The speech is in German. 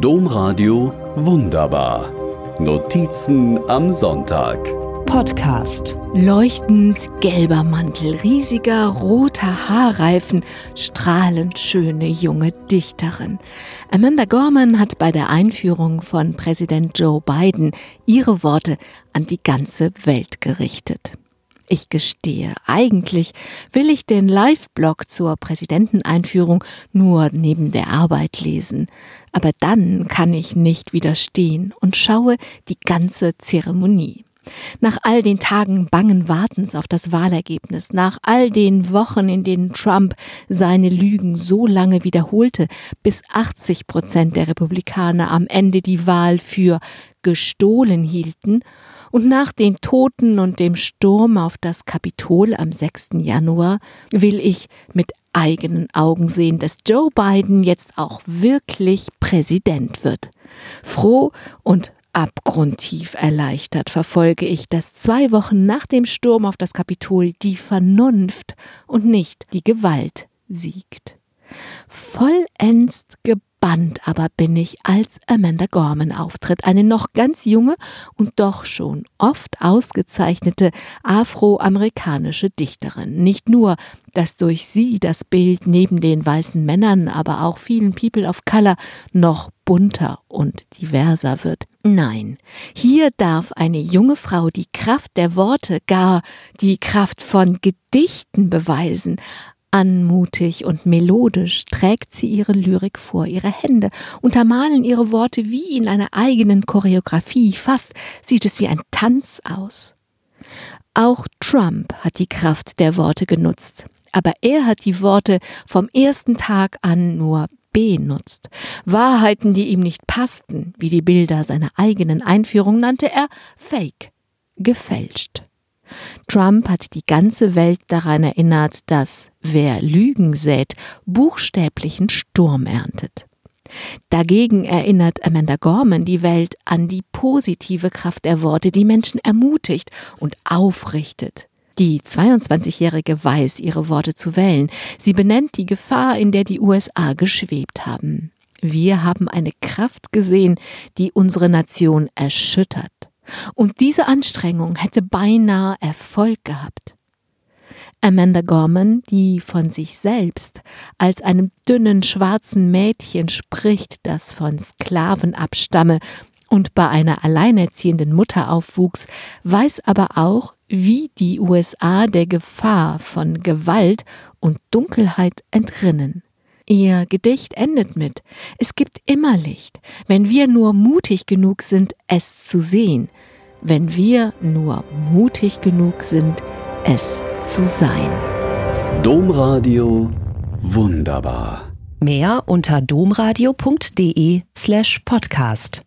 Domradio Wunderbar. Notizen am Sonntag. Podcast. Leuchtend gelber Mantel, riesiger roter Haarreifen, strahlend schöne junge Dichterin. Amanda Gorman hat bei der Einführung von Präsident Joe Biden ihre Worte an die ganze Welt gerichtet. Ich gestehe, eigentlich will ich den Live-Blog zur Präsidenteneinführung nur neben der Arbeit lesen. Aber dann kann ich nicht widerstehen und schaue die ganze Zeremonie. Nach all den Tagen bangen Wartens auf das Wahlergebnis, nach all den Wochen, in denen Trump seine Lügen so lange wiederholte, bis 80 Prozent der Republikaner am Ende die Wahl für gestohlen hielten, und nach den Toten und dem Sturm auf das Kapitol am 6. Januar will ich mit eigenen Augen sehen, dass Joe Biden jetzt auch wirklich Präsident wird. Froh und abgrundtief erleichtert verfolge ich, dass zwei Wochen nach dem Sturm auf das Kapitol die Vernunft und nicht die Gewalt siegt. Vollends gespannt aber bin ich, als Amanda Gorman auftritt, eine noch ganz junge und doch schon oft ausgezeichnete afroamerikanische Dichterin. Nicht nur, dass durch sie das Bild neben den weißen Männern, aber auch vielen People of Color noch bunter und diverser wird. Nein, hier darf eine junge Frau die Kraft der Worte, gar die Kraft von Gedichten beweisen, Anmutig und melodisch trägt sie ihre Lyrik vor. Ihre Hände untermalen ihre Worte wie in einer eigenen Choreografie. Fast sieht es wie ein Tanz aus. Auch Trump hat die Kraft der Worte genutzt. Aber er hat die Worte vom ersten Tag an nur benutzt. Wahrheiten, die ihm nicht passten, wie die Bilder seiner eigenen Einführung nannte er Fake, gefälscht. Trump hat die ganze Welt daran erinnert, dass wer Lügen sät, buchstäblichen Sturm erntet. Dagegen erinnert Amanda Gorman die Welt an die positive Kraft der Worte, die Menschen ermutigt und aufrichtet. Die 22-Jährige weiß, ihre Worte zu wählen. Sie benennt die Gefahr, in der die USA geschwebt haben. Wir haben eine Kraft gesehen, die unsere Nation erschüttert. Und diese Anstrengung hätte beinahe Erfolg gehabt. Amanda Gorman, die von sich selbst als einem dünnen schwarzen Mädchen spricht, das von Sklaven abstamme und bei einer alleinerziehenden Mutter aufwuchs, weiß aber auch, wie die USA der Gefahr von Gewalt und Dunkelheit entrinnen. Ihr Gedicht endet mit Es gibt immer Licht, wenn wir nur mutig genug sind, es zu sehen, wenn wir nur mutig genug sind, es zu sein. Domradio wunderbar. Mehr unter domradio.de slash podcast.